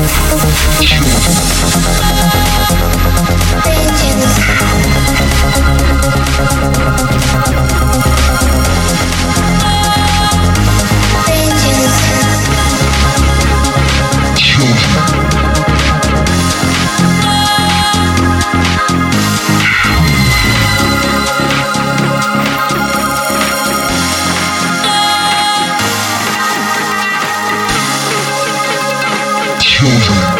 Two. children.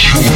You.